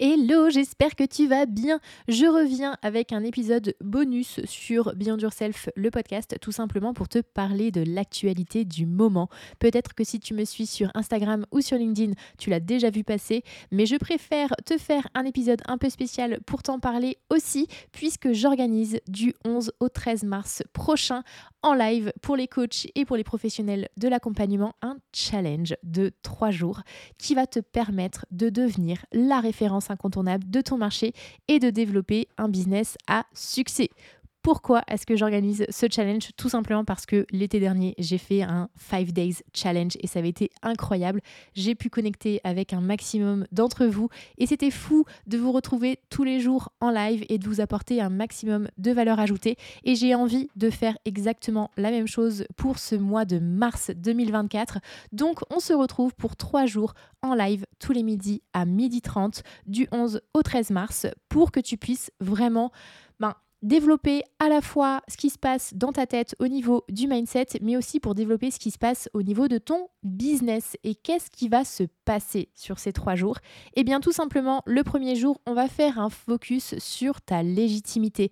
Hello, j'espère que tu vas bien. Je reviens avec un épisode bonus sur Beyond Yourself, le podcast, tout simplement pour te parler de l'actualité du moment. Peut-être que si tu me suis sur Instagram ou sur LinkedIn, tu l'as déjà vu passer, mais je préfère te faire un épisode un peu spécial pour t'en parler aussi, puisque j'organise du 11 au 13 mars prochain en live pour les coachs et pour les professionnels de l'accompagnement un challenge de trois jours qui va te permettre de devenir la référence incontournable de ton marché et de développer un business à succès. Pourquoi est-ce que j'organise ce challenge? Tout simplement parce que l'été dernier, j'ai fait un 5 Days Challenge et ça avait été incroyable. J'ai pu connecter avec un maximum d'entre vous et c'était fou de vous retrouver tous les jours en live et de vous apporter un maximum de valeur ajoutée. Et j'ai envie de faire exactement la même chose pour ce mois de mars 2024. Donc on se retrouve pour trois jours en live tous les midis à 12h30 du 11 au 13 mars pour que tu puisses vraiment développer à la fois ce qui se passe dans ta tête au niveau du mindset, mais aussi pour développer ce qui se passe au niveau de ton business. Et qu'est-ce qui va se passer sur ces trois jours? Eh bien tout simplement, le premier jour, on va faire un focus sur ta légitimité.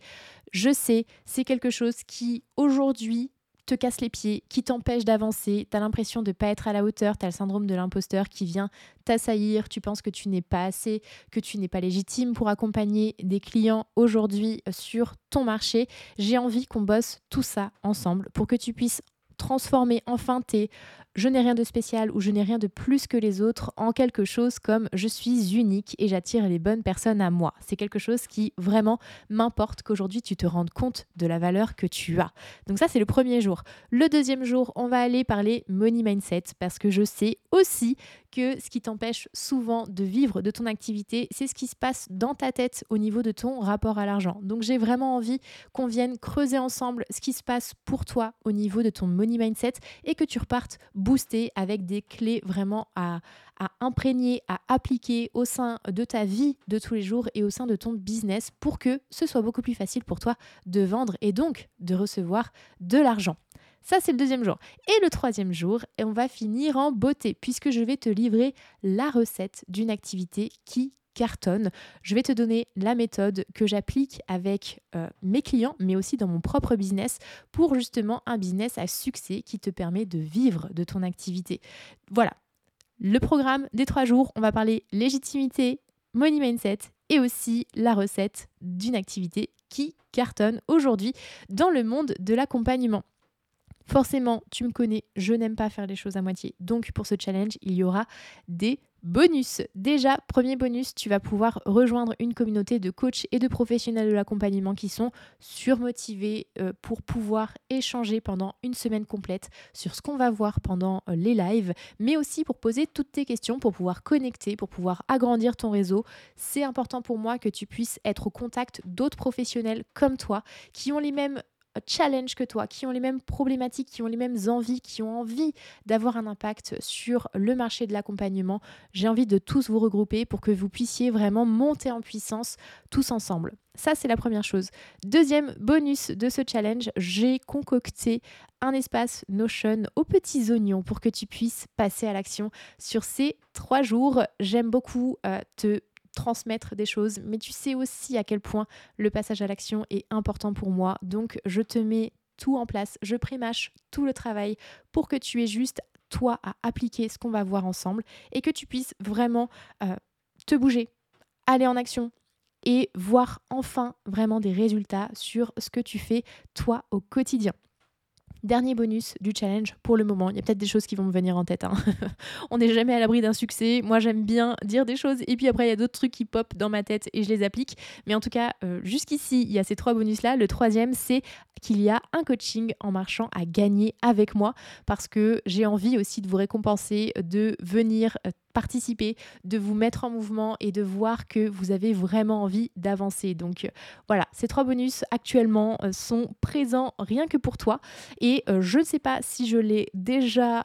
Je sais, c'est quelque chose qui aujourd'hui te casse les pieds, qui t'empêche d'avancer, tu as l'impression de ne pas être à la hauteur, tu as le syndrome de l'imposteur qui vient t'assaillir, tu penses que tu n'es pas assez, que tu n'es pas légitime pour accompagner des clients aujourd'hui sur ton marché. J'ai envie qu'on bosse tout ça ensemble pour que tu puisses transformer enfin tes je n'ai rien de spécial ou je n'ai rien de plus que les autres en quelque chose comme je suis unique et j'attire les bonnes personnes à moi. C'est quelque chose qui vraiment m'importe qu'aujourd'hui tu te rendes compte de la valeur que tu as. Donc ça c'est le premier jour. Le deuxième jour, on va aller parler money mindset parce que je sais aussi que ce qui t'empêche souvent de vivre de ton activité, c'est ce qui se passe dans ta tête au niveau de ton rapport à l'argent. Donc j'ai vraiment envie qu'on vienne creuser ensemble ce qui se passe pour toi au niveau de ton money mindset et que tu repartes booster avec des clés vraiment à, à imprégner, à appliquer au sein de ta vie de tous les jours et au sein de ton business pour que ce soit beaucoup plus facile pour toi de vendre et donc de recevoir de l'argent. Ça, c'est le deuxième jour. Et le troisième jour, on va finir en beauté, puisque je vais te livrer la recette d'une activité qui cartonne. Je vais te donner la méthode que j'applique avec euh, mes clients, mais aussi dans mon propre business, pour justement un business à succès qui te permet de vivre de ton activité. Voilà, le programme des trois jours, on va parler légitimité, money mindset et aussi la recette d'une activité qui cartonne aujourd'hui dans le monde de l'accompagnement. Forcément, tu me connais, je n'aime pas faire les choses à moitié. Donc pour ce challenge, il y aura des bonus. Déjà, premier bonus, tu vas pouvoir rejoindre une communauté de coachs et de professionnels de l'accompagnement qui sont surmotivés euh, pour pouvoir échanger pendant une semaine complète sur ce qu'on va voir pendant euh, les lives, mais aussi pour poser toutes tes questions, pour pouvoir connecter, pour pouvoir agrandir ton réseau. C'est important pour moi que tu puisses être au contact d'autres professionnels comme toi qui ont les mêmes challenge que toi, qui ont les mêmes problématiques, qui ont les mêmes envies, qui ont envie d'avoir un impact sur le marché de l'accompagnement. J'ai envie de tous vous regrouper pour que vous puissiez vraiment monter en puissance tous ensemble. Ça, c'est la première chose. Deuxième bonus de ce challenge, j'ai concocté un espace Notion aux petits oignons pour que tu puisses passer à l'action sur ces trois jours. J'aime beaucoup euh, te transmettre des choses, mais tu sais aussi à quel point le passage à l'action est important pour moi. Donc je te mets tout en place, je prémâche tout le travail pour que tu aies juste toi à appliquer ce qu'on va voir ensemble et que tu puisses vraiment euh, te bouger, aller en action et voir enfin vraiment des résultats sur ce que tu fais toi au quotidien. Dernier bonus du challenge pour le moment. Il y a peut-être des choses qui vont me venir en tête. Hein. On n'est jamais à l'abri d'un succès. Moi, j'aime bien dire des choses et puis après, il y a d'autres trucs qui pop dans ma tête et je les applique. Mais en tout cas, euh, jusqu'ici, il y a ces trois bonus-là. Le troisième, c'est qu'il y a un coaching en marchant à gagner avec moi parce que j'ai envie aussi de vous récompenser, de venir participer, de vous mettre en mouvement et de voir que vous avez vraiment envie d'avancer. Donc euh, voilà, ces trois bonus actuellement euh, sont présents rien que pour toi. Et euh, je ne sais pas si je l'ai déjà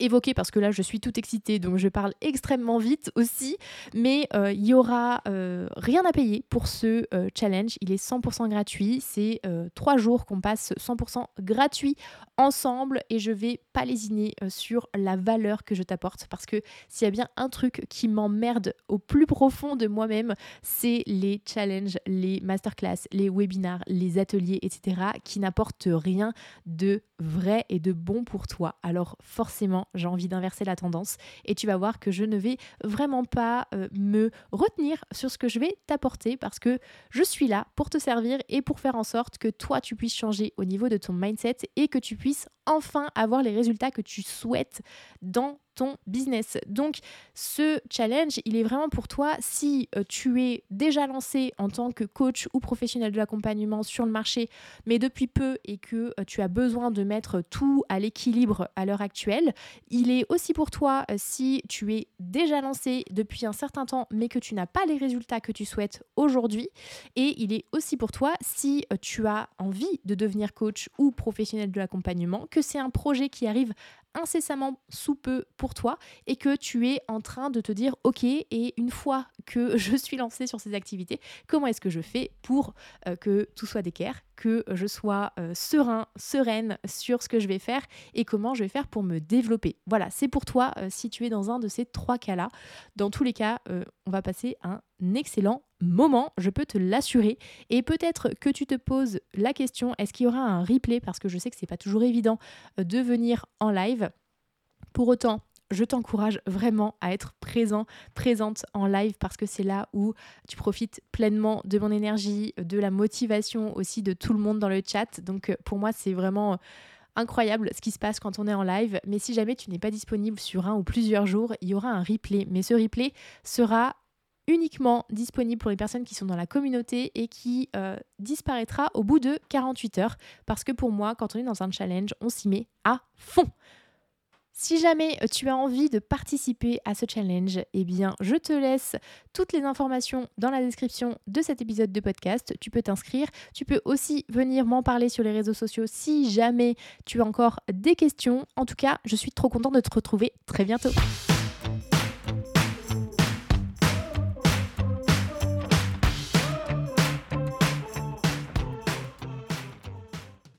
évoquer parce que là je suis toute excitée donc je parle extrêmement vite aussi. Mais euh, il y aura euh, rien à payer pour ce euh, challenge. Il est 100% gratuit. C'est trois jours qu'on passe 100% gratuit ensemble. Et je vais pas lésiner sur la valeur que je t'apporte. Parce que s'il y a bien un truc qui m'emmerde au plus profond de moi-même c'est les challenges les masterclass les webinars les ateliers etc qui n'apportent rien de vrai et de bon pour toi. Alors forcément j'ai envie d'inverser la tendance. Et tu vas voir que je ne vais vraiment pas euh, me retenir sur ce que je vais t'apporter parce que je suis là pour te servir et pour faire en sorte que toi tu puisses changer au niveau de ton mindset et que tu puisses enfin avoir les résultats que tu souhaites dans ton business. Donc ce challenge, il est vraiment pour toi si euh, tu es déjà lancé en tant que coach ou professionnel de l'accompagnement sur le marché, mais depuis peu et que euh, tu as besoin de mettre tout à l'équilibre à l'heure actuelle. Il est aussi pour toi euh, si tu es déjà lancé depuis un certain temps, mais que tu n'as pas les résultats que tu souhaites aujourd'hui. Et il est aussi pour toi si tu as envie de devenir coach ou professionnel de l'accompagnement, que c'est un projet qui arrive incessamment sous peu pour toi et que tu es en train de te dire ok et une fois que je suis lancée sur ces activités comment est-ce que je fais pour euh, que tout soit d'équerre que je sois euh, serein sereine sur ce que je vais faire et comment je vais faire pour me développer? Voilà c'est pour toi euh, si tu es dans un de ces trois cas là dans tous les cas on va passer un excellent moment, je peux te l'assurer. Et peut-être que tu te poses la question, est-ce qu'il y aura un replay? Parce que je sais que c'est pas toujours évident euh, de venir en live. Pour autant, je t'encourage vraiment à être présent, présente en live parce que c'est là où tu profites pleinement de mon énergie, de la motivation aussi de tout le monde dans le chat. Donc euh, pour moi, c'est vraiment euh, incroyable ce qui se passe quand on est en live. Mais si jamais tu n'es pas disponible sur un ou plusieurs jours, il y aura un replay. Mais ce replay sera uniquement disponible pour les personnes qui sont dans la communauté et qui euh, disparaîtra au bout de 48 heures. Parce que pour moi, quand on est dans un challenge, on s'y met à fond. Si jamais euh, tu as envie de participer à ce challenge, eh bien, je te laisse toutes les informations dans la description de cet épisode de podcast. Tu peux t'inscrire. Tu peux aussi venir m'en parler sur les réseaux sociaux si jamais tu as encore des questions. En tout cas, je suis trop contente de te retrouver très bientôt.